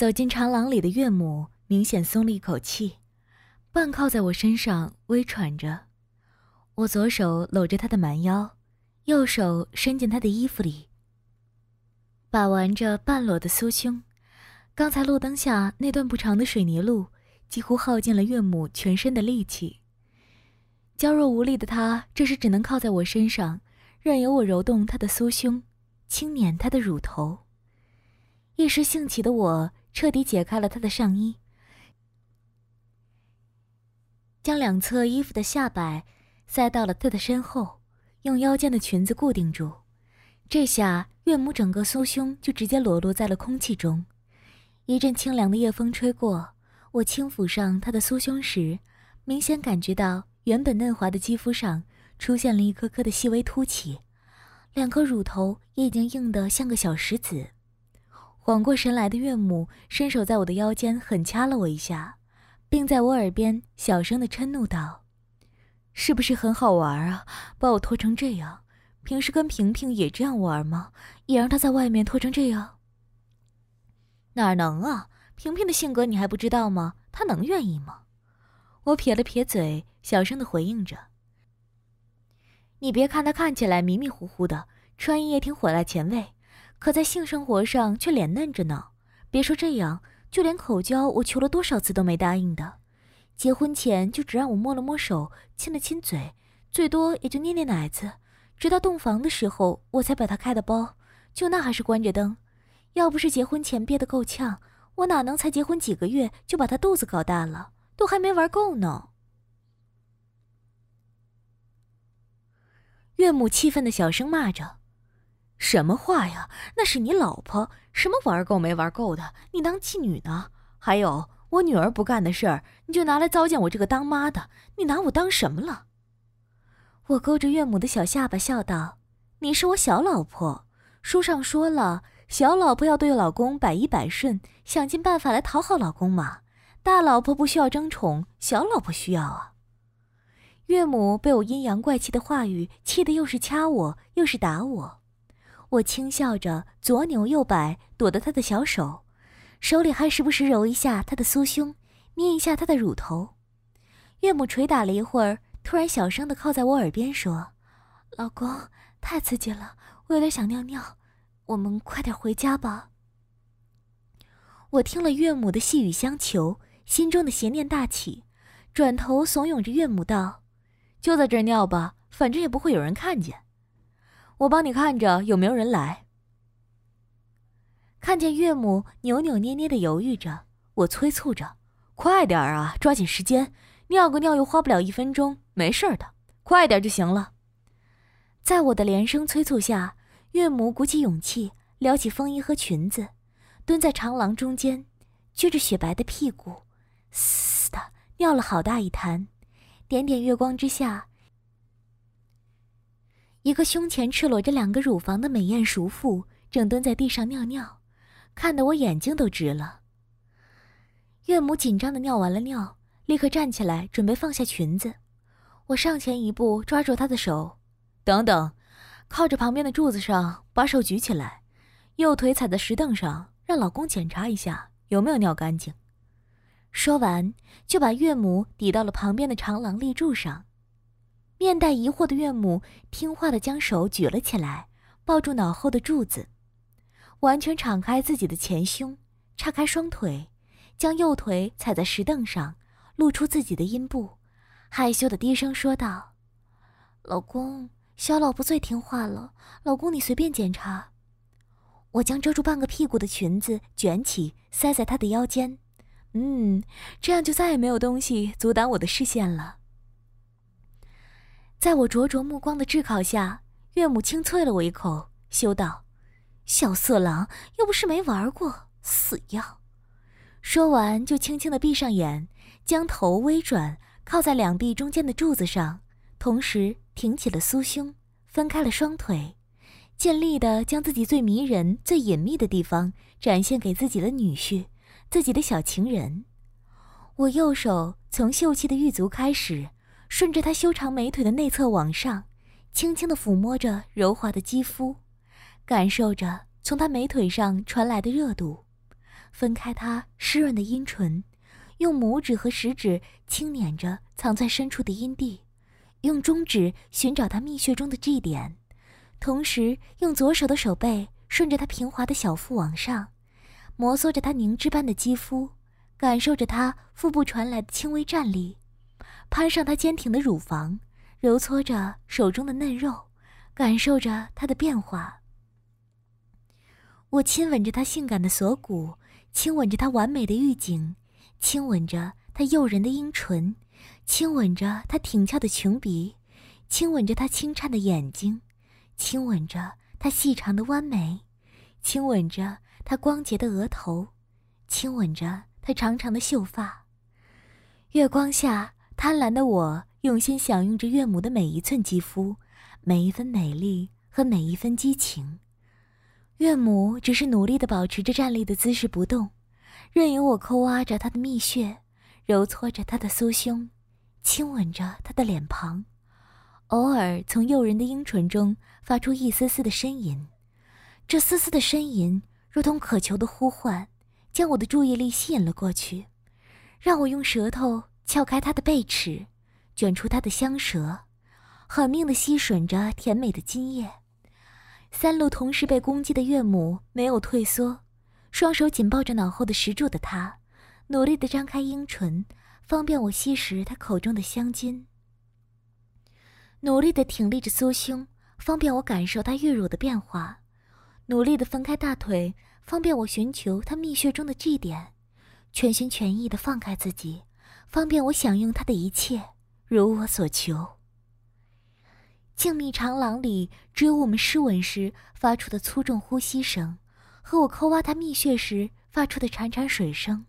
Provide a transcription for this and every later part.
走进长廊里的岳母明显松了一口气，半靠在我身上，微喘着。我左手搂着她的蛮腰，右手伸进她的衣服里，把玩着半裸的酥胸。刚才路灯下那段不长的水泥路，几乎耗尽了岳母全身的力气。娇弱无力的她，这时只能靠在我身上，任由我揉动她的酥胸，轻捻她的乳头。一时兴起的我，彻底解开了她的上衣，将两侧衣服的下摆塞到了她的身后，用腰间的裙子固定住。这下岳母整个酥胸就直接裸露在了空气中。一阵清凉的夜风吹过，我轻抚上她的酥胸时，明显感觉到原本嫩滑的肌肤上出现了一颗颗的细微凸起，两颗乳头也已经硬得像个小石子。缓过神来的岳母伸手在我的腰间狠掐了我一下，并在我耳边小声的嗔怒道：“是不是很好玩啊？把我拖成这样，平时跟萍萍也这样玩吗？也让她在外面拖成这样？”哪能啊！萍萍的性格你还不知道吗？她能愿意吗？我撇了撇嘴，小声的回应着：“你别看她看起来迷迷糊糊的，穿衣也挺火辣前卫，可在性生活上却脸嫩着呢。别说这样，就连口交，我求了多少次都没答应的。结婚前就只让我摸了摸手，亲了亲嘴，最多也就捏捏奶子，直到洞房的时候，我才把她开的包，就那还是关着灯。”要不是结婚前憋得够呛，我哪能才结婚几个月就把他肚子搞大了？都还没玩够呢！岳母气愤的小声骂着：“什么话呀？那是你老婆，什么玩够没玩够的？你当妓女呢？还有我女儿不干的事儿，你就拿来糟践我这个当妈的？你拿我当什么了？”我勾着岳母的小下巴笑道：“你是我小老婆，书上说了。”小老婆要对老公百依百顺，想尽办法来讨好老公嘛。大老婆不需要争宠，小老婆需要啊。岳母被我阴阳怪气的话语气得又是掐我又是打我，我轻笑着左扭右摆，躲得他的小手，手里还时不时揉一下他的酥胸，捏一下他的乳头。岳母捶打了一会儿，突然小声地靠在我耳边说：“老公，太刺激了，我有点想尿尿。”我们快点回家吧。我听了岳母的细语相求，心中的邪念大起，转头怂恿着岳母道：“就在这儿尿吧，反正也不会有人看见。我帮你看着有没有人来。”看见岳母扭扭捏捏的犹豫着，我催促着：“快点啊，抓紧时间，尿个尿又花不了一分钟，没事的，快点就行了。”在我的连声催促下。岳母鼓起勇气，撩起风衣和裙子，蹲在长廊中间，撅着雪白的屁股，嘶的尿了好大一滩。点点月光之下，一个胸前赤裸着两个乳房的美艳熟妇正蹲在地上尿尿，看得我眼睛都直了。岳母紧张的尿完了尿，立刻站起来准备放下裙子，我上前一步抓住她的手，等等。靠着旁边的柱子上，把手举起来，右腿踩在石凳上，让老公检查一下有没有尿干净。说完，就把岳母抵到了旁边的长廊立柱上。面带疑惑的岳母听话地将手举了起来，抱住脑后的柱子，完全敞开自己的前胸，叉开双腿，将右腿踩在石凳上，露出自己的阴部，害羞地低声说道：“老公。”小老婆最听话了，老公你随便检查。我将遮住半个屁股的裙子卷起，塞在她的腰间。嗯，这样就再也没有东西阻挡我的视线了。在我灼灼目光的炙烤下，岳母轻啐了我一口，羞道：“小色狼，又不是没玩过，死样。”说完就轻轻地闭上眼，将头微转，靠在两臂中间的柱子上，同时。挺起了酥胸，分开了双腿，尽力地将自己最迷人、最隐秘的地方展现给自己的女婿、自己的小情人。我右手从秀气的玉足开始，顺着他修长美腿的内侧往上，轻轻地抚摸着柔滑的肌肤，感受着从他美腿上传来的热度。分开她湿润的阴唇，用拇指和食指轻捻着藏在深处的阴蒂，用中指寻找她蜜穴中的 G 点，同时用左手的手背顺着她平滑的小腹往上，摩挲着她凝脂般的肌肤，感受着她腹部传来的轻微颤栗，攀上她坚挺的乳房，揉搓着手中的嫩肉，感受着她的变化。我亲吻着她性感的锁骨，亲吻着她完美的玉颈，亲吻着她诱人的阴唇，亲吻着她挺翘的琼鼻，亲吻着她轻颤的眼睛，亲吻着她细长的弯眉，亲吻着她光洁的额头，亲吻着她长长的秀发。月光下，贪婪的我用心享用着岳母的每一寸肌肤，每一分美丽和每一分激情。岳母只是努力地保持着站立的姿势不动，任由我抠挖着她的蜜穴，揉搓着她的酥胸，亲吻着她的脸庞，偶尔从诱人的樱唇中发出一丝丝的呻吟。这丝丝的呻吟如同渴求的呼唤，将我的注意力吸引了过去，让我用舌头撬开她的贝齿，卷出她的香舌，狠命地吸吮着甜美的精液。三路同时被攻击的岳母没有退缩，双手紧抱着脑后的石柱的她，努力地张开樱唇，方便我吸食她口中的香精；努力地挺立着酥胸，方便我感受她玉乳的变化；努力地分开大腿，方便我寻求她蜜穴中的痣点；全心全意地放开自己，方便我享用他的一切，如我所求。静谧长廊里，只有我们湿吻时发出的粗重呼吸声，和我抠挖他蜜穴时发出的潺潺水声。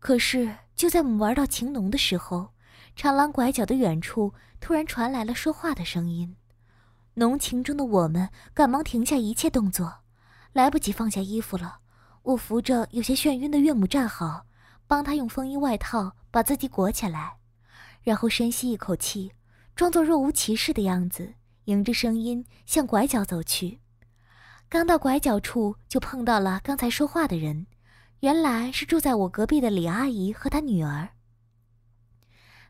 可是，就在我们玩到情浓的时候，长廊拐角的远处突然传来了说话的声音。浓情中的我们赶忙停下一切动作，来不及放下衣服了。我扶着有些眩晕的岳母站好，帮他用风衣外套把自己裹起来，然后深吸一口气。装作若无其事的样子，迎着声音向拐角走去。刚到拐角处，就碰到了刚才说话的人，原来是住在我隔壁的李阿姨和她女儿。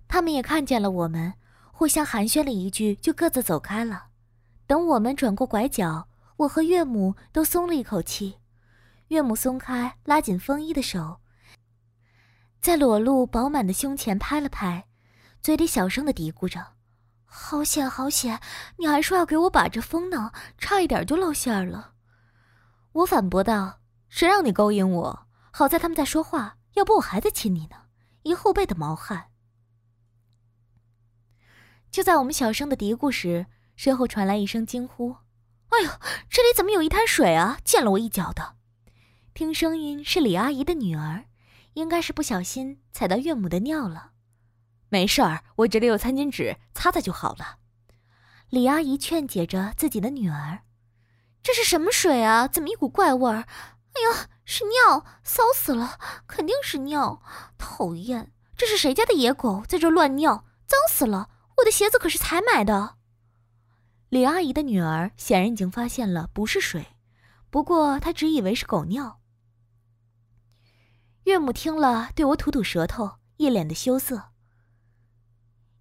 他们也看见了我们，互相寒暄了一句，就各自走开了。等我们转过拐角，我和岳母都松了一口气。岳母松开拉紧风衣的手，在裸露饱满的胸前拍了拍，嘴里小声的嘀咕着。好险，好险！你还说要给我把着风呢，差一点就露馅儿了。我反驳道：“谁让你勾引我？好在他们在说话，要不我还在亲你呢，一后背的毛汗。”就在我们小声的嘀咕时，身后传来一声惊呼：“哎呦，这里怎么有一滩水啊？溅了我一脚的！”听声音是李阿姨的女儿，应该是不小心踩到岳母的尿了。没事儿，我这里有餐巾纸，擦擦就好了。李阿姨劝解着自己的女儿：“这是什么水啊？怎么一股怪味儿？哎呀，是尿，骚死了！肯定是尿，讨厌！这是谁家的野狗在这乱尿？脏死了！我的鞋子可是才买的。”李阿姨的女儿显然已经发现了不是水，不过她只以为是狗尿。岳母听了，对我吐吐舌头，一脸的羞涩。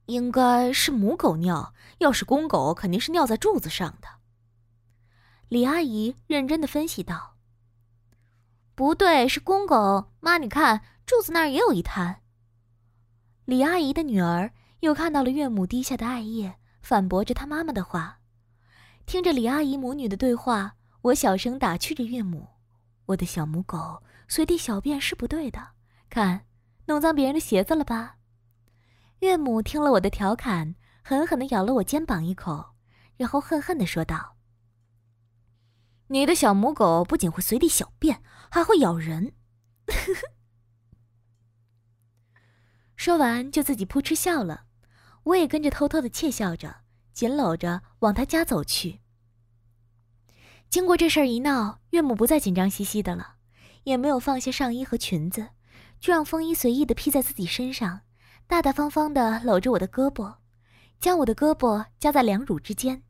应该是母狗尿，要是公狗，肯定是尿在柱子上的。李阿姨认真的分析道：“不对，是公狗。妈，你看柱子那儿也有一滩。”李阿姨的女儿又看到了岳母滴下的艾叶，反驳着她妈妈的话。听着李阿姨母女的对话，我小声打趣着岳母：“我的小母狗随地小便是不对的，看，弄脏别人的鞋子了吧？”岳母听了我的调侃，狠狠地咬了我肩膀一口，然后恨恨地说道：“你的小母狗不仅会随地小便，还会咬人。” 说完就自己扑哧笑了，我也跟着偷偷地窃笑着，紧搂着往他家走去。经过这事儿一闹，岳母不再紧张兮兮的了，也没有放下上衣和裙子，就让风衣随意地披在自己身上。大大方方地搂着我的胳膊，将我的胳膊夹在两乳之间，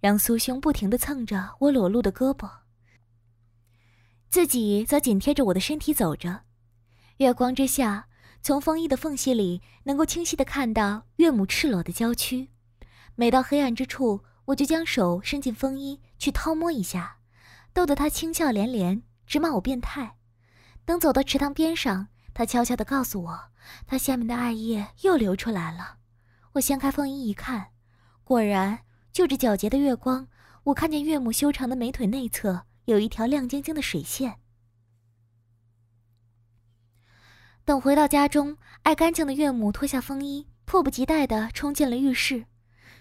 让酥胸不停地蹭着我裸露的胳膊。自己则紧贴着我的身体走着。月光之下，从风衣的缝隙里能够清晰地看到岳母赤裸的娇躯。每到黑暗之处，我就将手伸进风衣去掏摸一下，逗得她轻笑连连，直骂我变态。等走到池塘边上，他悄悄地告诉我，他下面的艾叶又流出来了。我掀开风衣一看，果然就着皎洁的月光，我看见岳母修长的美腿内侧有一条亮晶晶的水线。等回到家中，爱干净的岳母脱下风衣，迫不及待地冲进了浴室。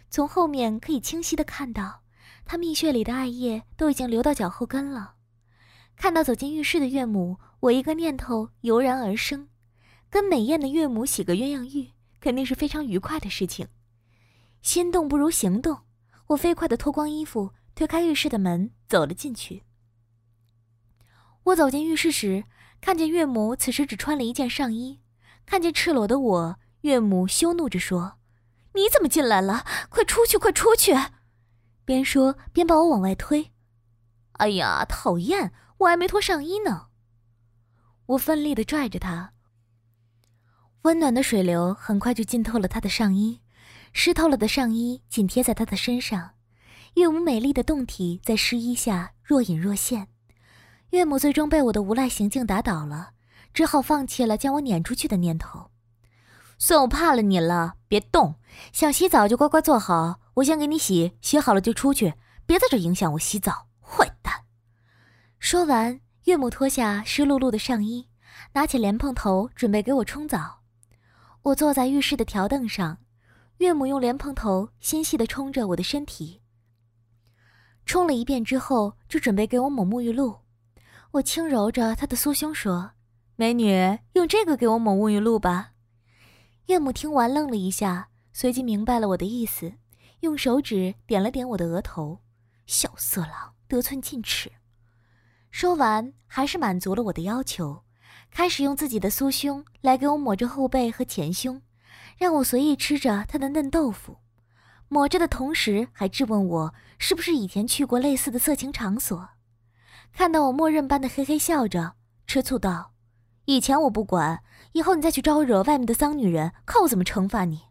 从后面可以清晰地看到，她蜜穴里的艾叶都已经流到脚后跟了。看到走进浴室的岳母，我一个念头油然而生：跟美艳的岳母洗个鸳鸯浴，肯定是非常愉快的事情。心动不如行动，我飞快地脱光衣服，推开浴室的门，走了进去。我走进浴室时，看见岳母此时只穿了一件上衣，看见赤裸的我，岳母羞怒着说：“你怎么进来了？快出去，快出去！”边说边把我往外推。哎呀，讨厌！我还没脱上衣呢。我奋力地拽着他，温暖的水流很快就浸透了他的上衣，湿透了的上衣紧贴在他的身上，岳母美丽的胴体在湿衣下若隐若现。岳母最终被我的无赖行径打倒了，只好放弃了将我撵出去的念头。算我怕了你了，别动，想洗澡就乖乖坐好，我先给你洗，洗好了就出去，别在这影响我洗澡，坏蛋！说完，岳母脱下湿漉漉的上衣，拿起莲蓬头准备给我冲澡。我坐在浴室的条凳上，岳母用莲蓬头纤细地冲着我的身体。冲了一遍之后，就准备给我抹沐浴露。我轻揉着她的酥胸说：“美女，用这个给我抹沐浴露吧。”岳母听完愣了一下，随即明白了我的意思，用手指点了点我的额头。小色狼，得寸进尺。说完，还是满足了我的要求，开始用自己的酥胸来给我抹着后背和前胸，让我随意吃着他的嫩豆腐。抹着的同时，还质问我是不是以前去过类似的色情场所。看到我默认般的嘿嘿笑着，吃醋道：“以前我不管，以后你再去招惹外面的脏女人，看我怎么惩罚你。”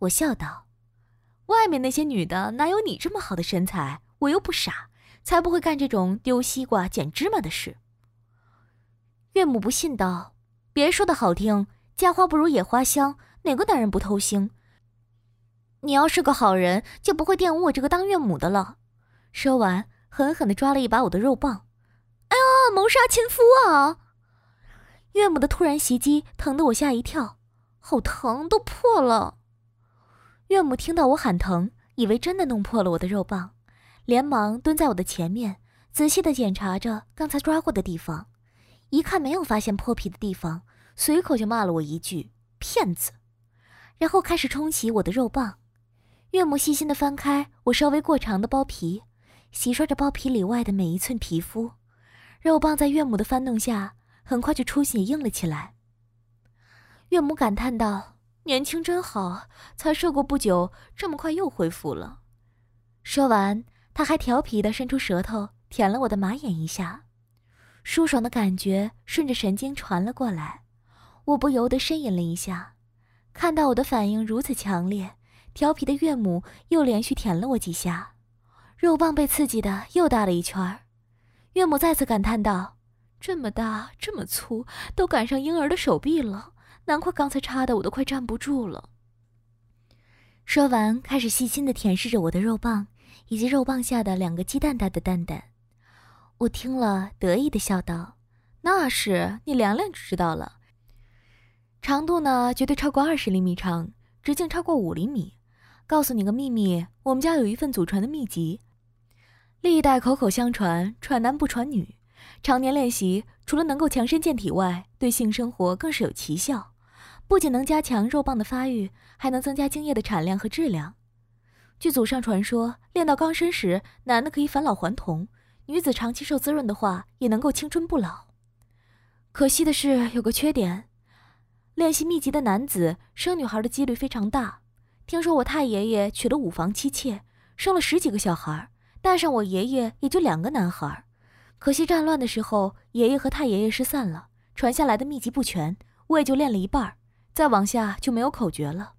我笑道：“外面那些女的哪有你这么好的身材？我又不傻，才不会干这种丢西瓜捡芝麻的事。”岳母不信道：“别说的好听，家花不如野花香，哪个男人不偷腥？你要是个好人，就不会玷污我这个当岳母的了。”说完。狠狠地抓了一把我的肉棒，哎呀，谋杀亲夫啊！岳母的突然袭击疼得我吓一跳，好疼，都破了。岳母听到我喊疼，以为真的弄破了我的肉棒，连忙蹲在我的前面，仔细地检查着刚才抓过的地方，一看没有发现破皮的地方，随口就骂了我一句骗子，然后开始冲洗我的肉棒。岳母细心地翻开我稍微过长的包皮。洗刷着包皮里外的每一寸皮肤，肉棒在岳母的翻动下，很快就出血硬了起来。岳母感叹道：“年轻真好，才射过不久，这么快又恢复了。”说完，他还调皮地伸出舌头舔了我的马眼一下，舒爽的感觉顺着神经传了过来，我不由得呻吟了一下。看到我的反应如此强烈，调皮的岳母又连续舔了我几下。肉棒被刺激的又大了一圈，岳母再次感叹道：“这么大，这么粗，都赶上婴儿的手臂了，难怪刚才插的我都快站不住了。”说完，开始细心的舔舐着我的肉棒，以及肉棒下的两个鸡蛋大的蛋蛋。我听了，得意的笑道：“那是，你量量就知道了。长度呢，绝对超过二十厘米长，直径超过五厘米。告诉你个秘密，我们家有一份祖传的秘籍。”历代口口相传，传男不传女，常年练习，除了能够强身健体外，对性生活更是有奇效。不仅能加强肉棒的发育，还能增加精液的产量和质量。据祖上传说，练到刚身时，男的可以返老还童；女子长期受滋润的话，也能够青春不老。可惜的是，有个缺点，练习秘籍的男子生女孩的几率非常大。听说我太爷爷娶了五房妻妾，生了十几个小孩。带上我爷爷也就两个男孩，可惜战乱的时候，爷爷和太爷爷失散了，传下来的秘籍不全，我也就练了一半，再往下就没有口诀了。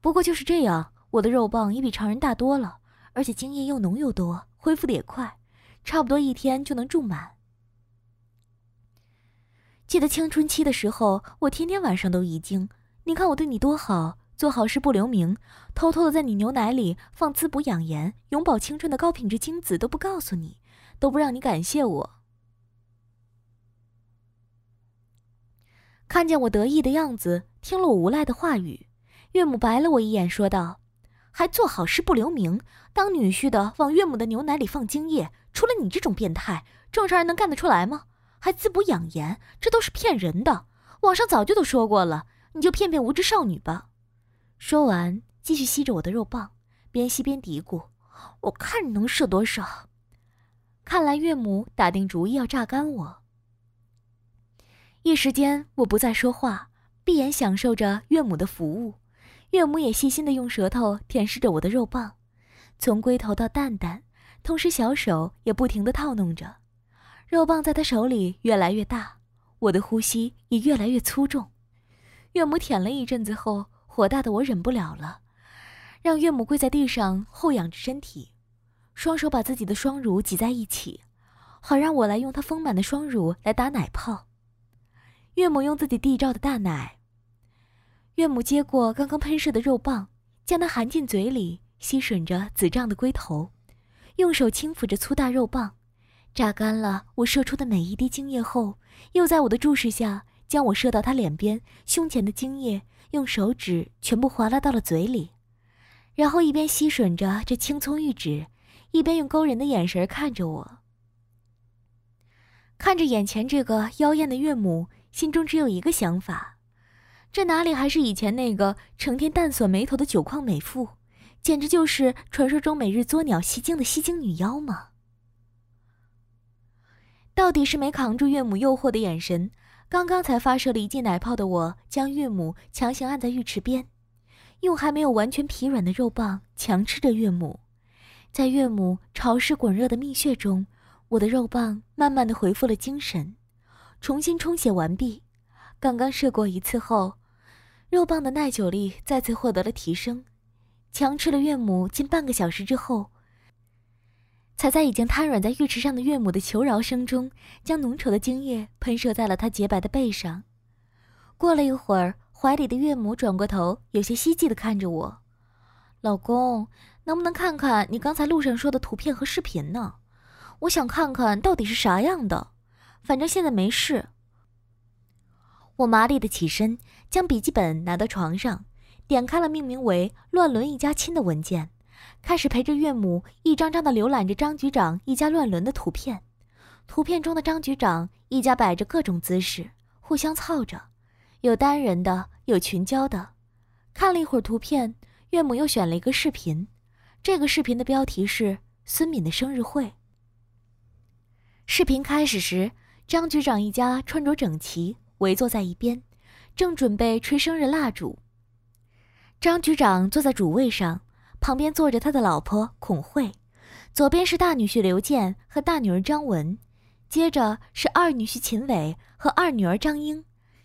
不过就是这样，我的肉棒也比常人大多了，而且精液又浓又多，恢复的也快，差不多一天就能注满。记得青春期的时候，我天天晚上都遗精。你看我对你多好，做好事不留名，偷偷的在你牛奶里放滋补养颜、永葆青春的高品质精子都不告诉你，都不让你感谢我。看见我得意的样子，听了我无赖的话语，岳母白了我一眼，说道：“还做好事不留名，当女婿的往岳母的牛奶里放精液，除了你这种变态，正常人能干得出来吗？”还滋补养颜，这都是骗人的。网上早就都说过了，你就骗骗无知少女吧。说完，继续吸着我的肉棒，边吸边嘀咕：“我看你能射多少。”看来岳母打定主意要榨干我。一时间，我不再说话，闭眼享受着岳母的服务。岳母也细心地用舌头舔舐着我的肉棒，从龟头到蛋蛋，同时小手也不停地套弄着。肉棒在他手里越来越大，我的呼吸也越来越粗重。岳母舔了一阵子后，火大的我忍不了了，让岳母跪在地上后仰着身体，双手把自己的双乳挤在一起，好让我来用她丰满的双乳来打奶泡。岳母用自己缔造的大奶。岳母接过刚刚喷射的肉棒，将它含进嘴里，吸吮着紫胀的龟头，用手轻抚着粗大肉棒。榨干了我射出的每一滴精液后，又在我的注视下，将我射到他脸边、胸前的精液用手指全部划拉到了嘴里，然后一边吸吮着这青葱玉指，一边用勾人的眼神看着我。看着眼前这个妖艳的岳母，心中只有一个想法：这哪里还是以前那个成天淡锁眉头的酒矿美妇，简直就是传说中每日作鸟吸精的吸精女妖吗？到底是没扛住岳母诱惑的眼神，刚刚才发射了一记奶泡的我，将岳母强行按在浴池边，用还没有完全疲软的肉棒强吃着岳母，在岳母潮湿滚热的蜜穴中，我的肉棒慢慢的恢复了精神，重新充血完毕。刚刚射过一次后，肉棒的耐久力再次获得了提升，强吃了岳母近半个小时之后。才在已经瘫软在浴池上的岳母的求饶声中，将浓稠的精液喷射在了她洁白的背上。过了一会儿，怀里的岳母转过头，有些希冀地看着我：“老公，能不能看看你刚才路上说的图片和视频呢？我想看看到底是啥样的。反正现在没事。”我麻利地起身，将笔记本拿到床上，点开了命名为“乱伦一家亲”的文件。开始陪着岳母一张张的浏览着张局长一家乱伦的图片，图片中的张局长一家摆着各种姿势，互相操着，有单人的，有群交的。看了一会儿图片，岳母又选了一个视频，这个视频的标题是孙敏的生日会。视频开始时，张局长一家穿着整齐，围坐在一边，正准备吹生日蜡烛。张局长坐在主位上。旁边坐着他的老婆孔慧，左边是大女婿刘健和大女儿张文，接着是二女婿秦伟和二女儿张英，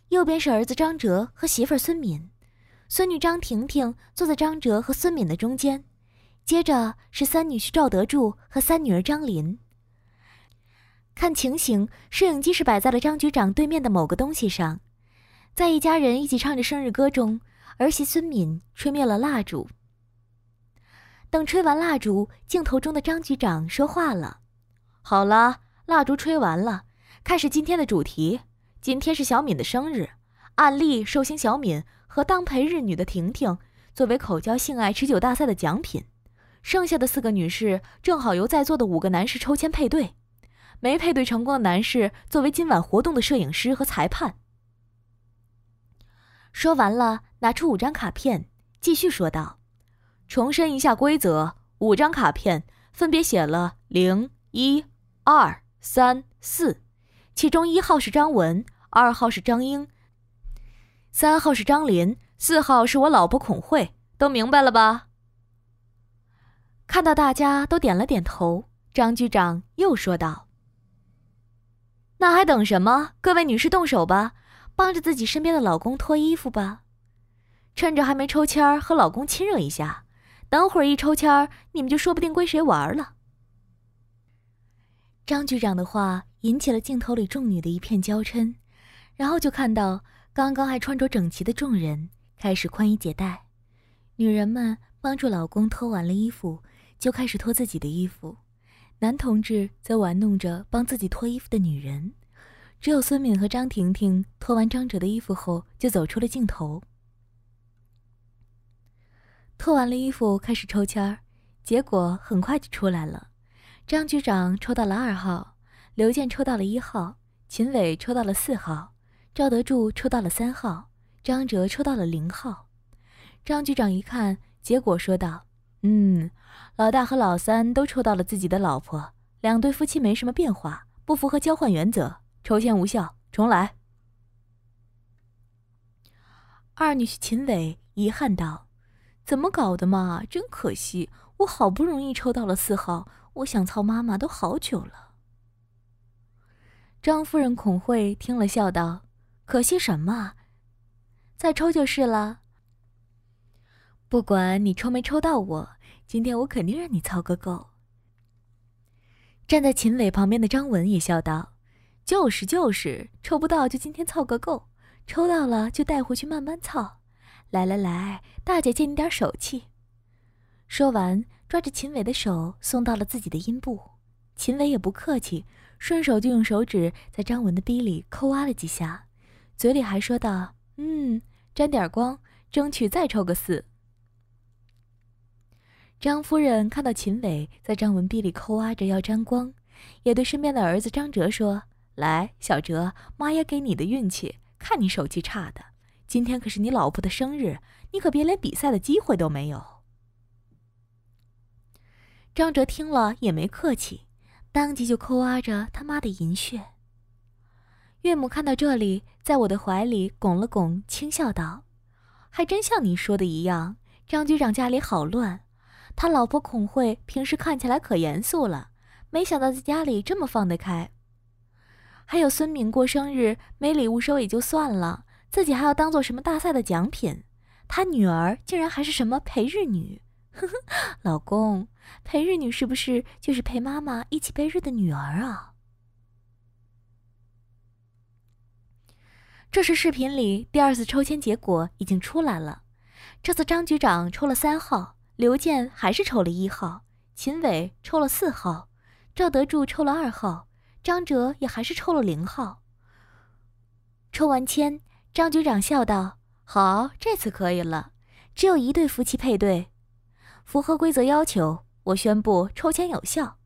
右边是儿子张哲和媳妇孙敏，孙女张婷婷坐在张哲和孙敏的中间，接着是三女婿赵德柱和三女儿张琳。看情形，摄影机是摆在了张局长对面的某个东西上，在一家人一起唱着生日歌中，儿媳孙敏吹灭了蜡烛。等吹完蜡烛，镜头中的张局长说话了：“好了，蜡烛吹完了，开始今天的主题。今天是小敏的生日，按例寿星小敏和当陪日女的婷婷作为口交性爱持久大赛的奖品，剩下的四个女士正好由在座的五个男士抽签配对，没配对成功的男士作为今晚活动的摄影师和裁判。”说完了，拿出五张卡片，继续说道。重申一下规则：五张卡片分别写了零、一、二、三、四，其中一号是张文，二号是张英，三号是张琳，四号是我老婆孔慧，都明白了吧？看到大家都点了点头，张局长又说道：“那还等什么？各位女士动手吧，帮着自己身边的老公脱衣服吧，趁着还没抽签儿和老公亲热一下，等会儿一抽签儿，你们就说不定归谁玩了。张局长的话引起了镜头里众女的一片娇嗔，然后就看到刚刚还穿着整齐的众人开始宽衣解带，女人们帮助老公脱完了衣服，就开始脱自己的衣服。男同志则玩弄着帮自己脱衣服的女人，只有孙敏和张婷婷脱完张哲的衣服后就走出了镜头。脱完了衣服，开始抽签儿，结果很快就出来了。张局长抽到了二号，刘健抽到了一号，秦伟抽到了四号，赵德柱抽到了三号，张哲抽到了零号。张局长一看结果，说道：“嗯。”老大和老三都抽到了自己的老婆，两对夫妻没什么变化，不符合交换原则，抽签无效，重来。二女婿秦伟遗憾道：“怎么搞的嘛？真可惜，我好不容易抽到了四号，我想操妈妈都好久了。”张夫人孔慧听了笑道：“可惜什么？再抽就是了。不管你抽没抽到我。”今天我肯定让你操个够。站在秦伟旁边的张文也笑道：“就是就是，抽不到就今天凑个够，抽到了就带回去慢慢操。来来来，大姐借你点手气。”说完，抓着秦伟的手送到了自己的阴部。秦伟也不客气，顺手就用手指在张文的逼里抠挖了几下，嘴里还说道：“嗯，沾点光，争取再抽个四。”张夫人看到秦伟在张文逼里抠挖着要沾光，也对身边的儿子张哲说：“来，小哲，妈也给你的运气，看你手气差的，今天可是你老婆的生日，你可别连比赛的机会都没有。”张哲听了也没客气，当即就抠挖着他妈的银穴。岳母看到这里，在我的怀里拱了拱，轻笑道：“还真像你说的一样，张局长家里好乱。”他老婆孔慧平时看起来可严肃了，没想到在家里这么放得开。还有孙敏过生日没礼物收也就算了，自己还要当做什么大赛的奖品。他女儿竟然还是什么陪日女，呵呵，老公，陪日女是不是就是陪妈妈一起背日的女儿啊？这时视频里第二次抽签结果已经出来了，这次张局长抽了三号。刘健还是抽了一号，秦伟抽了四号，赵德柱抽了二号，张哲也还是抽了零号。抽完签，张局长笑道：“好，这次可以了，只有一对夫妻配对，符合规则要求，我宣布抽签有效。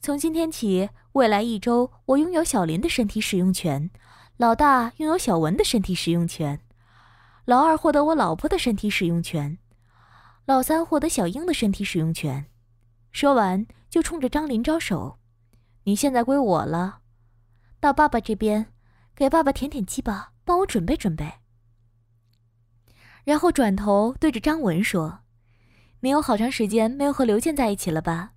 从今天起，未来一周，我拥有小林的身体使用权，老大拥有小文的身体使用权，老二获得我老婆的身体使用权。”老三获得小英的身体使用权，说完就冲着张林招手：“你现在归我了，到爸爸这边，给爸爸舔舔鸡巴，帮我准备准备。”然后转头对着张文说：“你有好长时间没有和刘健在一起了吧？”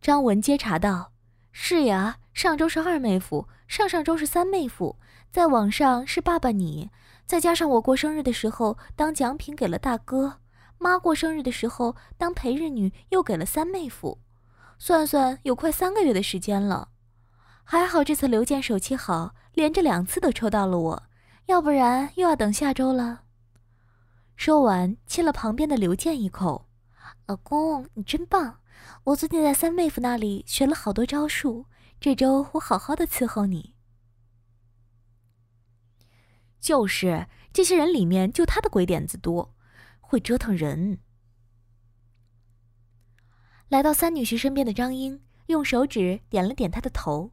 张文接茬道：“是呀，上周是二妹夫，上上周是三妹夫，在网上是爸爸你，再加上我过生日的时候当奖品给了大哥。”妈过生日的时候，当陪日女又给了三妹夫，算算有快三个月的时间了。还好这次刘健手气好，连着两次都抽到了我，要不然又要等下周了。说完，亲了旁边的刘健一口：“老公，你真棒！我最近在三妹夫那里学了好多招数，这周我好好的伺候你。”就是这些人里面，就他的鬼点子多。会折腾人。来到三女婿身边的张英用手指点了点他的头，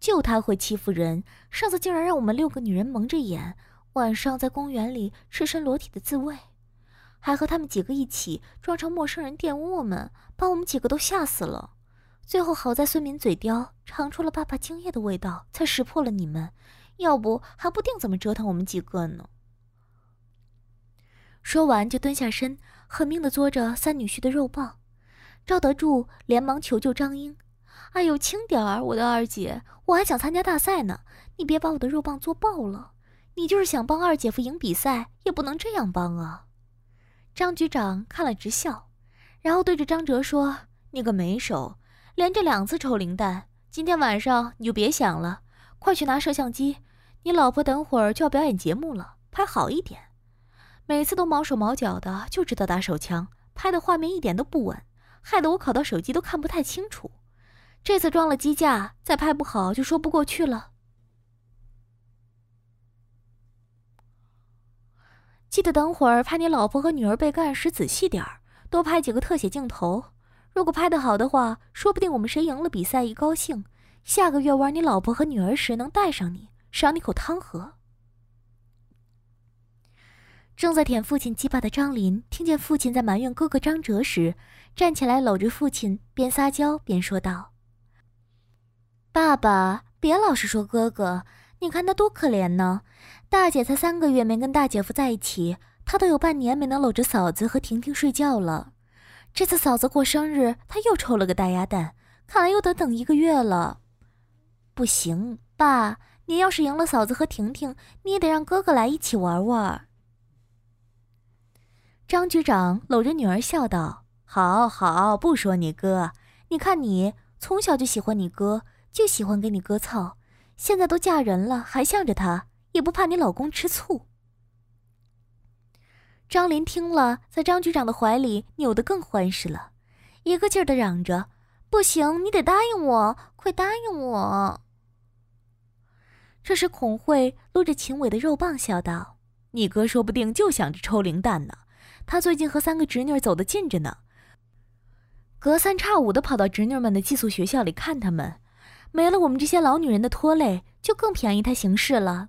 就他会欺负人。上次竟然让我们六个女人蒙着眼，晚上在公园里赤身裸体的自慰，还和他们几个一起装成陌生人玷污我们，把我们几个都吓死了。最后好在孙敏嘴刁，尝出了爸爸精液的味道，才识破了你们，要不还不定怎么折腾我们几个呢。说完，就蹲下身，狠命的嘬着三女婿的肉棒。赵德柱连忙求救张英：“哎呦，轻点儿，我的二姐，我还想参加大赛呢，你别把我的肉棒做爆了。你就是想帮二姐夫赢比赛，也不能这样帮啊。张局长看了直笑，然后对着张哲说：“你个没手，连着两次抽零蛋，今天晚上你就别想了，快去拿摄像机，你老婆等会儿就要表演节目了，拍好一点。每次都毛手毛脚的，就知道打手枪，拍的画面一点都不稳，害得我考到手机都看不太清楚。这次装了机架，再拍不好就说不过去了。记得等会儿拍你老婆和女儿被干时仔细点儿，多拍几个特写镜头。如果拍得好的话，说不定我们谁赢了比赛一高兴，下个月玩你老婆和女儿时能带上你，赏你口汤喝。正在舔父亲鸡巴的张林，听见父亲在埋怨哥哥张哲时，站起来搂着父亲，边撒娇边说道：“爸爸，别老是说哥哥，你看他多可怜呢。大姐才三个月没跟大姐夫在一起，他都有半年没能搂着嫂子和婷婷睡觉了。这次嫂子过生日，他又抽了个大鸭蛋，看来又得等一个月了。不行，爸，你要是赢了嫂子和婷婷，你也得让哥哥来一起玩玩。”张局长搂着女儿笑道：“好好，不说你哥。你看你从小就喜欢你哥，就喜欢跟你哥操。现在都嫁人了，还向着他，也不怕你老公吃醋。”张林听了，在张局长的怀里扭得更欢实了，一个劲儿的嚷着：“不行，你得答应我，快答应我！”这时，孔慧撸着秦伟的肉棒笑道：“你哥说不定就想着抽零蛋呢。”他最近和三个侄女走得近着呢，隔三差五的跑到侄女们的寄宿学校里看他们，没了我们这些老女人的拖累，就更便宜他行事了。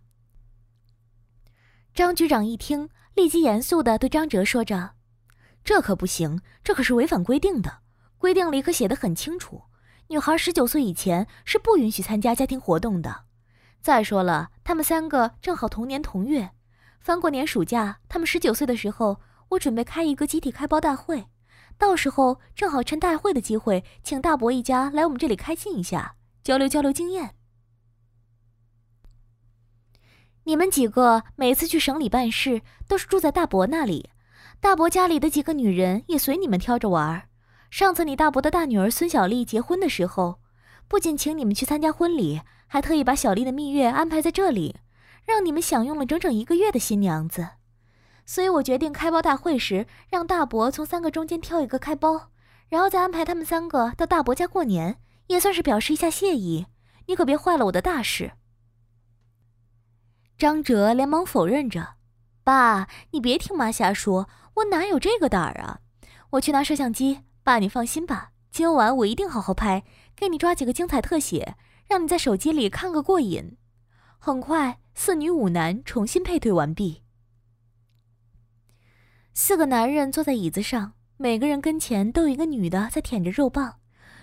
张局长一听，立即严肃地对张哲说着：“这可不行，这可是违反规定的，规定里可写得很清楚，女孩十九岁以前是不允许参加家庭活动的。再说了，他们三个正好同年同月，翻过年暑假，他们十九岁的时候。”我准备开一个集体开包大会，到时候正好趁大会的机会，请大伯一家来我们这里开心一下，交流交流经验。你们几个每次去省里办事，都是住在大伯那里，大伯家里的几个女人也随你们挑着玩。上次你大伯的大女儿孙小丽结婚的时候，不仅请你们去参加婚礼，还特意把小丽的蜜月安排在这里，让你们享用了整整一个月的新娘子。所以我决定开包大会时，让大伯从三个中间挑一个开包，然后再安排他们三个到大伯家过年，也算是表示一下谢意。你可别坏了我的大事。张哲连忙否认着：“爸，你别听妈瞎说，我哪有这个胆儿啊！我去拿摄像机，爸你放心吧，今晚我一定好好拍，给你抓几个精彩特写，让你在手机里看个过瘾。”很快，四女五男重新配对完毕。四个男人坐在椅子上，每个人跟前都有一个女的在舔着肉棒。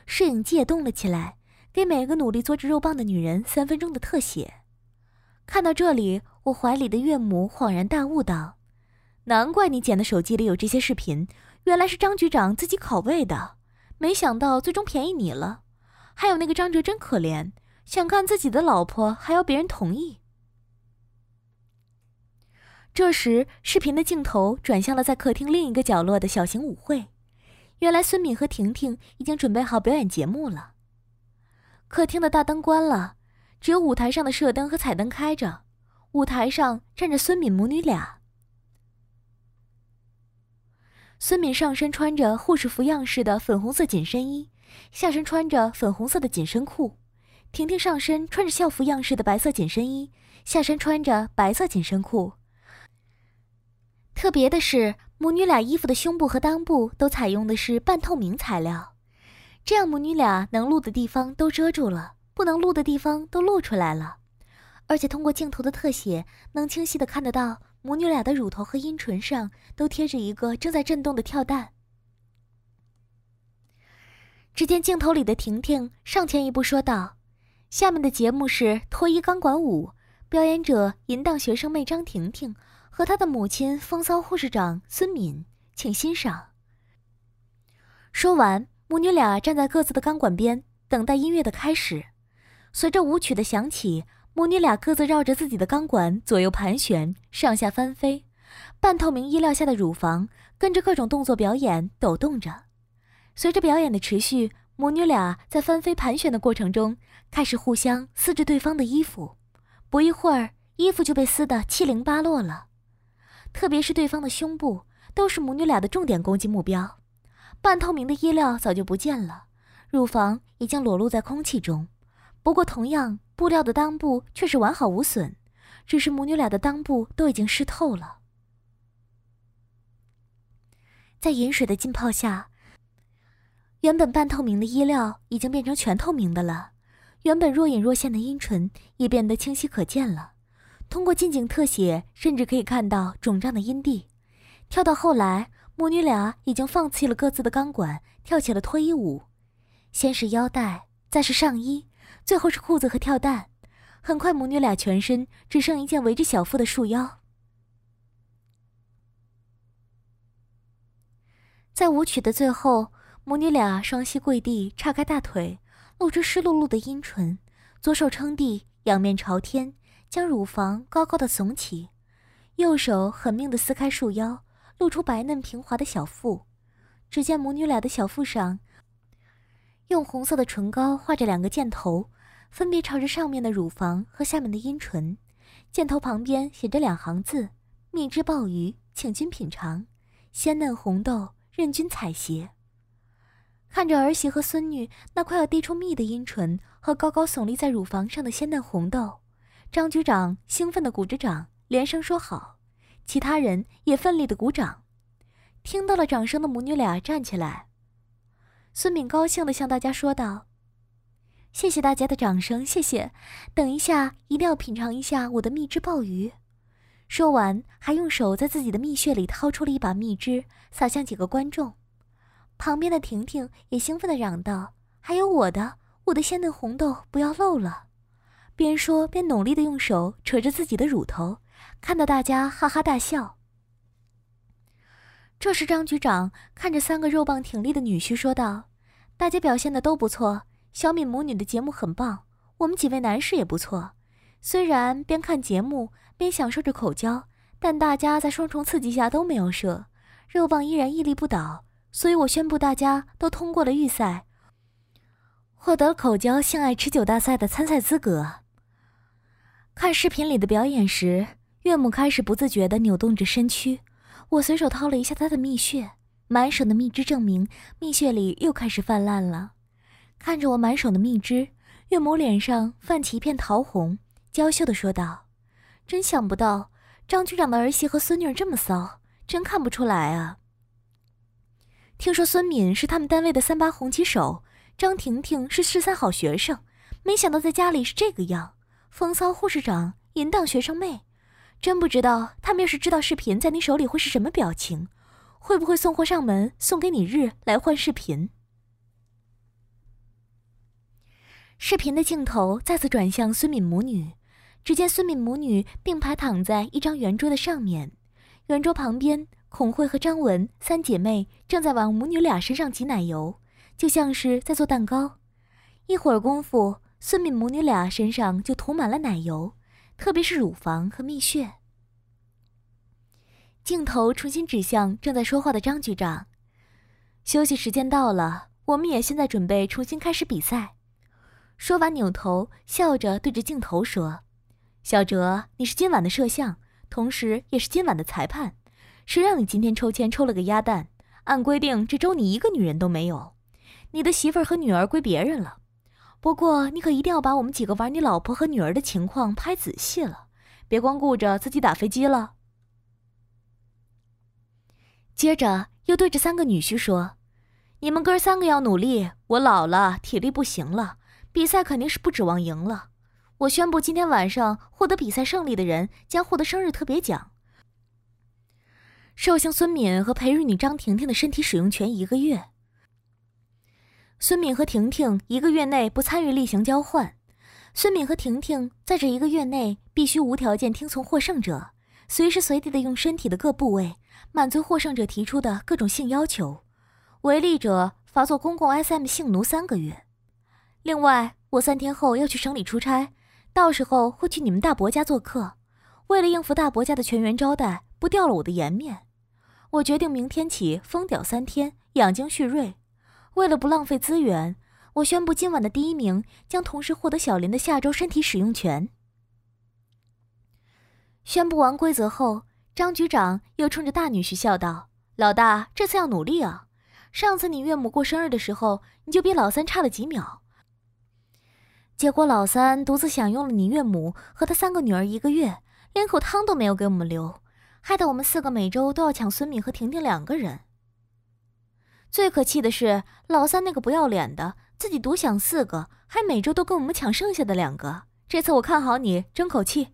摄影机也动了起来，给每个努力做着肉棒的女人三分钟的特写。看到这里，我怀里的岳母恍然大悟道：“难怪你捡的手机里有这些视频，原来是张局长自己拷贝的。没想到最终便宜你了。还有那个张哲真可怜，想看自己的老婆还要别人同意。”这时，视频的镜头转向了在客厅另一个角落的小型舞会。原来，孙敏和婷婷已经准备好表演节目了。客厅的大灯关了，只有舞台上的射灯和彩灯开着。舞台上站着孙敏母女俩。孙敏上身穿着护士服样式的粉红色紧身衣，下身穿着粉红色的紧身裤。婷婷上身穿着校服样式的白色紧身衣，下身穿着白色紧身裤。特别的是，母女俩衣服的胸部和裆部都采用的是半透明材料，这样母女俩能露的地方都遮住了，不能露的地方都露出来了。而且通过镜头的特写，能清晰的看得到母女俩的乳头和阴唇上都贴着一个正在震动的跳蛋。只见镜头里的婷婷上前一步说道：“下面的节目是脱衣钢管舞，表演者淫荡学生妹张婷婷。”和他的母亲风骚护士长孙敏，请欣赏。说完，母女俩站在各自的钢管边，等待音乐的开始。随着舞曲的响起，母女俩各自绕着自己的钢管左右盘旋，上下翻飞。半透明衣料下的乳房跟着各种动作表演，抖动着。随着表演的持续，母女俩在翻飞盘旋的过程中，开始互相撕着对方的衣服。不一会儿，衣服就被撕得七零八落了。特别是对方的胸部，都是母女俩的重点攻击目标。半透明的衣料早就不见了，乳房已经裸露在空气中。不过，同样布料的裆部却是完好无损，只是母女俩的裆部都已经湿透了。在饮水的浸泡下，原本半透明的衣料已经变成全透明的了，原本若隐若现的阴唇也变得清晰可见了。通过近景特写，甚至可以看到肿胀的阴蒂。跳到后来，母女俩已经放弃了各自的钢管，跳起了脱衣舞。先是腰带，再是上衣，最后是裤子和跳蛋。很快，母女俩全身只剩一件围着小腹的束腰。在舞曲的最后，母女俩双膝跪地，叉开大腿，露出湿漉漉的阴唇，左手撑地，仰面朝天，将乳房高高的耸起，右手狠命地撕开束腰，露出白嫩平滑的小腹。只见母女俩的小腹上，用红色的唇膏画着两个箭头，分别朝着上面的乳房和下面的阴唇。箭头旁边写着两行字：“蜜汁鲍鱼，请君品尝，鲜嫩红豆。”任君采撷。看着儿媳和孙女那快要滴出蜜的阴唇和高高耸立在乳房上的鲜嫩红豆，张局长兴奋地鼓着掌，连声说好。其他人也奋力地鼓掌。听到了掌声的母女俩站起来。孙敏高兴地向大家说道：“谢谢大家的掌声，谢谢。等一下一定要品尝一下我的蜜汁鲍鱼。”说完，还用手在自己的蜜穴里掏出了一把蜜汁，撒向几个观众。旁边的婷婷也兴奋地嚷道：“还有我的，我的鲜嫩红豆，不要漏了！”边说边努力地用手扯着自己的乳头，看得大家哈哈大笑。这时，张局长看着三个肉棒挺立的女婿说道：“大家表现得都不错，小敏母女的节目很棒，我们几位男士也不错。虽然边看节目。”边享受着口交，但大家在双重刺激下都没有射，肉棒依然屹立不倒，所以我宣布大家都通过了预赛，获得口交性爱持久大赛的参赛资格。看视频里的表演时，岳母开始不自觉地扭动着身躯，我随手掏了一下她的蜜穴，满手的蜜汁证明蜜穴里又开始泛滥了。看着我满手的蜜汁，岳母脸上泛起一片桃红，娇羞地说道。真想不到张局长的儿媳和孙女这么骚，真看不出来啊。听说孙敏是他们单位的三八红旗手，张婷婷是十三好学生，没想到在家里是这个样，风骚护士长，淫荡学生妹，真不知道他们要是知道视频在你手里会是什么表情，会不会送货上门送给你日来换视频？视频的镜头再次转向孙敏母女。只见孙敏母女并排躺在一张圆桌的上面，圆桌旁边，孔慧和张文三姐妹正在往母女俩身上挤奶油，就像是在做蛋糕。一会儿功夫，孙敏母女俩身上就涂满了奶油，特别是乳房和蜜穴。镜头重新指向正在说话的张局长。休息时间到了，我们也现在准备重新开始比赛。说完，扭头笑着对着镜头说。小哲，你是今晚的摄像，同时也是今晚的裁判。谁让你今天抽签抽了个鸭蛋？按规定，这周你一个女人都没有，你的媳妇儿和女儿归别人了。不过，你可一定要把我们几个玩你老婆和女儿的情况拍仔细了，别光顾着自己打飞机了。接着又对着三个女婿说：“你们哥三个要努力，我老了，体力不行了，比赛肯定是不指望赢了。”我宣布，今天晚上获得比赛胜利的人将获得生日特别奖：寿星孙敏和陪育女张婷婷的身体使用权一个月。孙敏和婷婷一个月内不参与例行交换。孙敏和婷婷在这一个月内必须无条件听从获胜者，随时随地的用身体的各部位满足获胜者提出的各种性要求。违例者罚做公共 SM 性奴三个月。另外，我三天后要去省里出差，到时候会去你们大伯家做客。为了应付大伯家的全员招待，不掉了我的颜面，我决定明天起疯屌三天，养精蓄锐。为了不浪费资源，我宣布今晚的第一名将同时获得小林的下周身体使用权。宣布完规则后，张局长又冲着大女婿笑道：“老大，这次要努力啊！上次你岳母过生日的时候，你就比老三差了几秒。结果老三独自享用了你岳母和他三个女儿一个月，连口汤都没有给我们留，害得我们四个每周都要抢孙敏和婷婷两个人。最可气的是，老三那个不要脸的，自己独享四个，还每周都跟我们抢剩下的两个。这次我看好你，争口气。”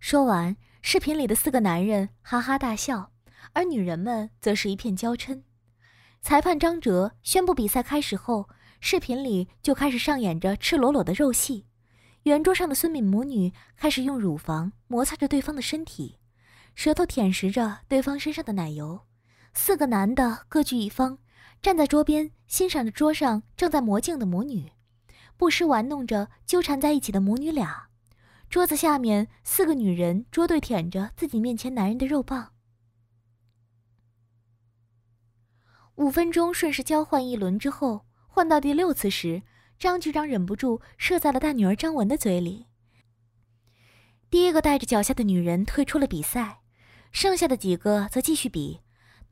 说完。视频里的四个男人哈哈大笑，而女人们则是一片娇嗔。裁判张哲宣布比赛开始后，视频里就开始上演着赤裸裸的肉戏。圆桌上的孙敏母女开始用乳房摩擦着对方的身体，舌头舔食着对方身上的奶油。四个男的各据一方，站在桌边欣赏着桌上正在魔镜的母女，不时玩弄着纠缠在一起的母女俩。桌子下面，四个女人捉对舔着自己面前男人的肉棒。五分钟顺势交换一轮之后，换到第六次时，张局长忍不住射在了大女儿张文的嘴里。第一个带着脚下的女人退出了比赛，剩下的几个则继续比。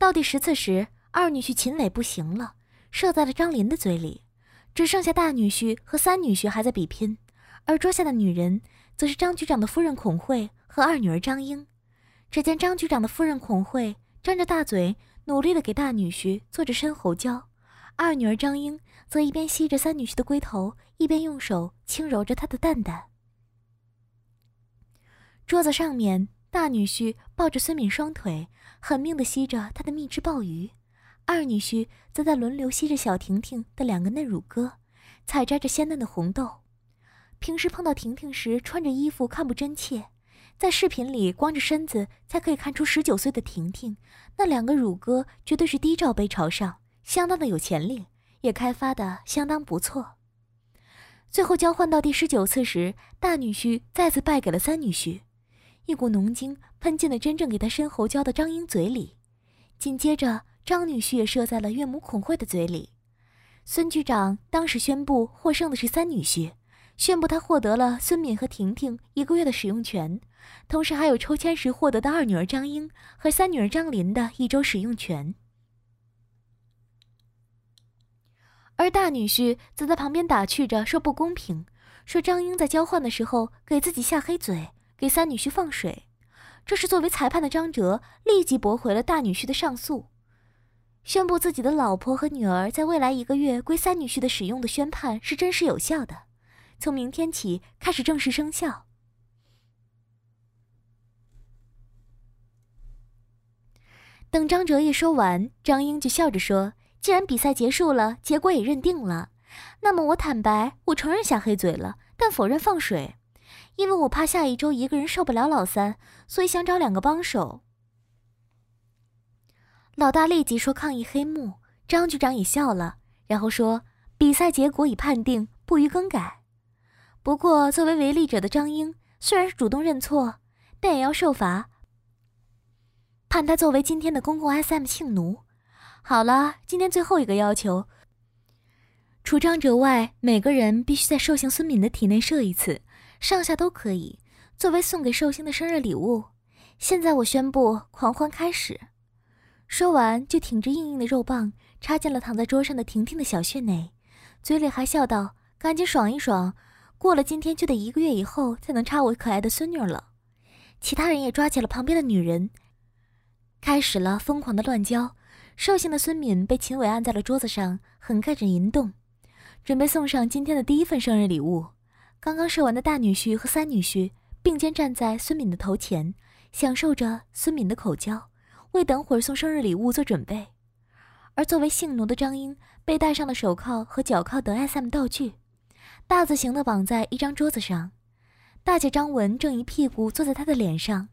到第十次时，二女婿秦磊不行了，射在了张林的嘴里，只剩下大女婿和三女婿还在比拼，而桌下的女人。则是张局长的夫人孔慧和二女儿张英。只见张局长的夫人孔慧张着大嘴，努力的给大女婿做着深喉交；二女儿张英则一边吸着三女婿的龟头，一边用手轻揉着他的蛋蛋。桌子上面，大女婿抱着孙敏双腿，狠命地吸着她的蜜汁鲍鱼；二女婿则在轮流吸着小婷婷的两个嫩乳鸽，采摘着鲜嫩的红豆。平时碰到婷婷时穿着衣服看不真切，在视频里光着身子才可以看出十九岁的婷婷，那两个乳鸽绝对是低罩杯朝上，相当的有潜力，也开发的相当不错。最后交换到第十九次时，大女婿再次败给了三女婿，一股浓精喷进了真正给他深喉交的张英嘴里，紧接着张女婿也射在了岳母孔慧的嘴里。孙局长当时宣布获胜的是三女婿。宣布他获得了孙敏和婷婷一个月的使用权，同时还有抽签时获得的二女儿张英和三女儿张琳的一周使用权。而大女婿则在旁边打趣着说不公平，说张英在交换的时候给自己下黑嘴，给三女婿放水。这是作为裁判的张哲立即驳回了大女婿的上诉，宣布自己的老婆和女儿在未来一个月归三女婿的使用的宣判是真实有效的。从明天起开始正式生效。等张哲一说完，张英就笑着说：“既然比赛结束了，结果也认定了，那么我坦白，我承认下黑嘴了，但否认放水，因为我怕下一周一个人受不了老三，所以想找两个帮手。”老大立即说抗议黑幕，张局长也笑了，然后说：“比赛结果已判定，不予更改。”不过，作为违例者的张英虽然是主动认错，但也要受罚，判他作为今天的公共 SM 性奴。好了，今天最后一个要求，除张哲外，每个人必须在寿星孙敏的体内射一次，上下都可以，作为送给寿星的生日礼物。现在我宣布狂欢开始。说完，就挺着硬硬的肉棒插进了躺在桌上的婷婷的小穴内，嘴里还笑道：“赶紧爽一爽。”过了今天就得一个月以后才能插我可爱的孙女了。其他人也抓起了旁边的女人，开始了疯狂的乱交。寿星的孙敏被秦伟按在了桌子上，横盖着淫动，准备送上今天的第一份生日礼物。刚刚射完的大女婿和三女婿并肩站在孙敏的头前，享受着孙敏的口交，为等会儿送生日礼物做准备。而作为性奴的张英被戴上了手铐和脚铐等 SM 道具。大字型的绑在一张桌子上，大姐张文正一屁股坐在他的脸上，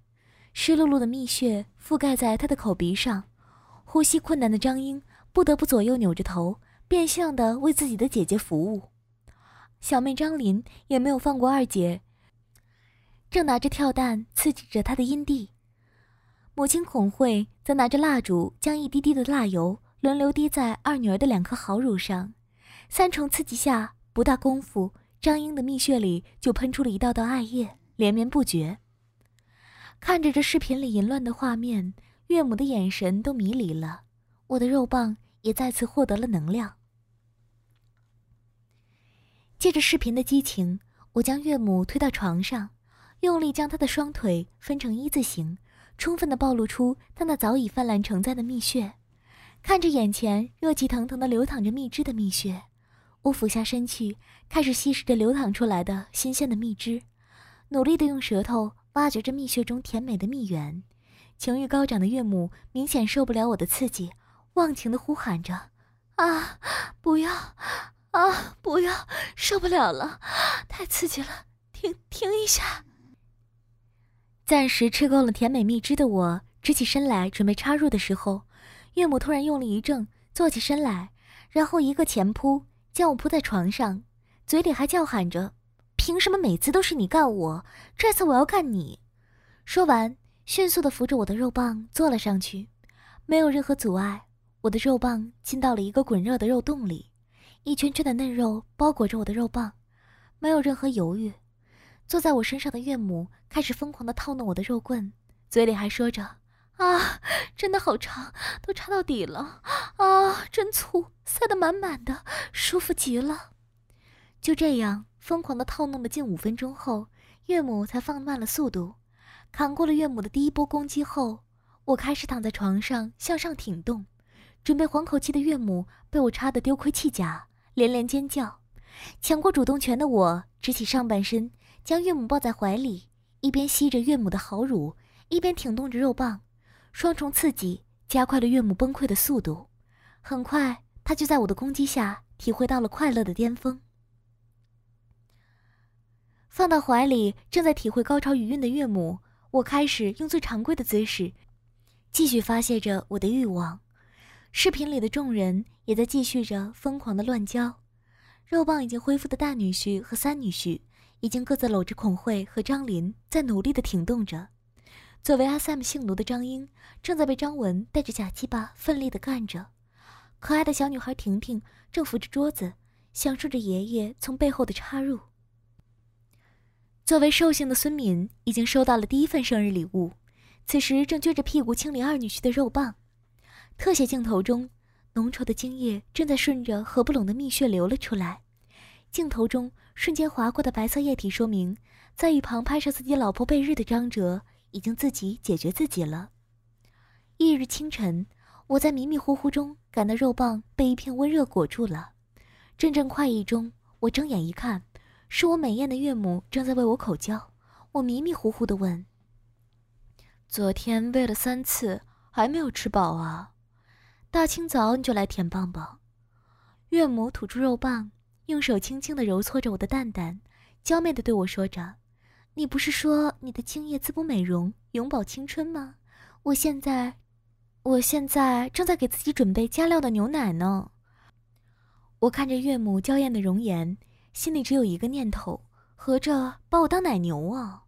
湿漉漉的蜜穴覆盖在他的口鼻上，呼吸困难的张英不得不左右扭着头，变相的为自己的姐姐服务。小妹张琳也没有放过二姐，正拿着跳蛋刺激着她的阴蒂。母亲孔慧则拿着蜡烛，将一滴滴的蜡油轮流滴在二女儿的两颗好乳上。三重刺激下，不大功夫，张英的蜜穴里就喷出了一道道艾液，连绵不绝。看着这视频里淫乱的画面，岳母的眼神都迷离了，我的肉棒也再次获得了能量。借着视频的激情，我将岳母推到床上，用力将她的双腿分成一字形。充分地暴露出她那早已泛滥成灾的蜜穴，看着眼前热气腾腾地流淌着蜜汁的蜜穴，我俯下身去，开始吸食着流淌出来的新鲜的蜜汁，努力地用舌头挖掘着蜜穴中甜美的蜜源。情欲高涨的岳母明显受不了我的刺激，忘情地呼喊着：“啊，不要！啊，不要！受不了了，太刺激了，停，停一下。”暂时吃够了甜美蜜汁的我，直起身来准备插入的时候，岳母突然用力一挣，坐起身来，然后一个前扑将我扑在床上，嘴里还叫喊着：“凭什么每次都是你干我，这次我要干你？”说完，迅速地扶着我的肉棒坐了上去，没有任何阻碍，我的肉棒进到了一个滚热的肉洞里，一圈圈的嫩肉包裹着我的肉棒，没有任何犹豫。坐在我身上的岳母开始疯狂地套弄我的肉棍，嘴里还说着：“啊，真的好长，都插到底了，啊，真粗，塞得满满的，舒服极了。”就这样疯狂地套弄了近五分钟后，岳母才放慢了速度。扛过了岳母的第一波攻击后，我开始躺在床上向上挺动，准备缓口气的岳母被我插得丢盔弃甲，连连尖叫。抢过主动权的我直起上半身。将岳母抱在怀里，一边吸着岳母的好乳，一边挺动着肉棒，双重刺激加快了岳母崩溃的速度。很快，她就在我的攻击下体会到了快乐的巅峰。放到怀里，正在体会高潮余韵的岳母，我开始用最常规的姿势，继续发泄着我的欲望。视频里的众人也在继续着疯狂的乱交，肉棒已经恢复的大女婿和三女婿。已经各自搂着孔慧和张琳，在努力的挺动着。作为阿 Sam 性奴的张英，正在被张文带着假鸡巴奋力的干着。可爱的小女孩婷婷正扶着桌子，享受着爷爷从背后的插入。作为兽性的孙敏，已经收到了第一份生日礼物，此时正撅着屁股清理二女婿的肉棒。特写镜头中，浓稠的精液正在顺着合不拢的蜜穴流了出来。镜头中瞬间划过的白色液体说明，在一旁拍摄自己老婆被日的张哲已经自己解决自己了。翌日清晨，我在迷迷糊糊中感到肉棒被一片温热裹住了，阵阵快意中，我睁眼一看，是我美艳的岳母正在为我口交。我迷迷糊糊地问：“昨天喂了三次，还没有吃饱啊？大清早你就来舔棒棒？”岳母吐出肉棒。用手轻轻地揉搓着我的蛋蛋，娇媚地对我说着：“你不是说你的精液滋补美容、永葆青春吗？我现在，我现在正在给自己准备加料的牛奶呢。”我看着岳母娇艳的容颜，心里只有一个念头：合着把我当奶牛啊！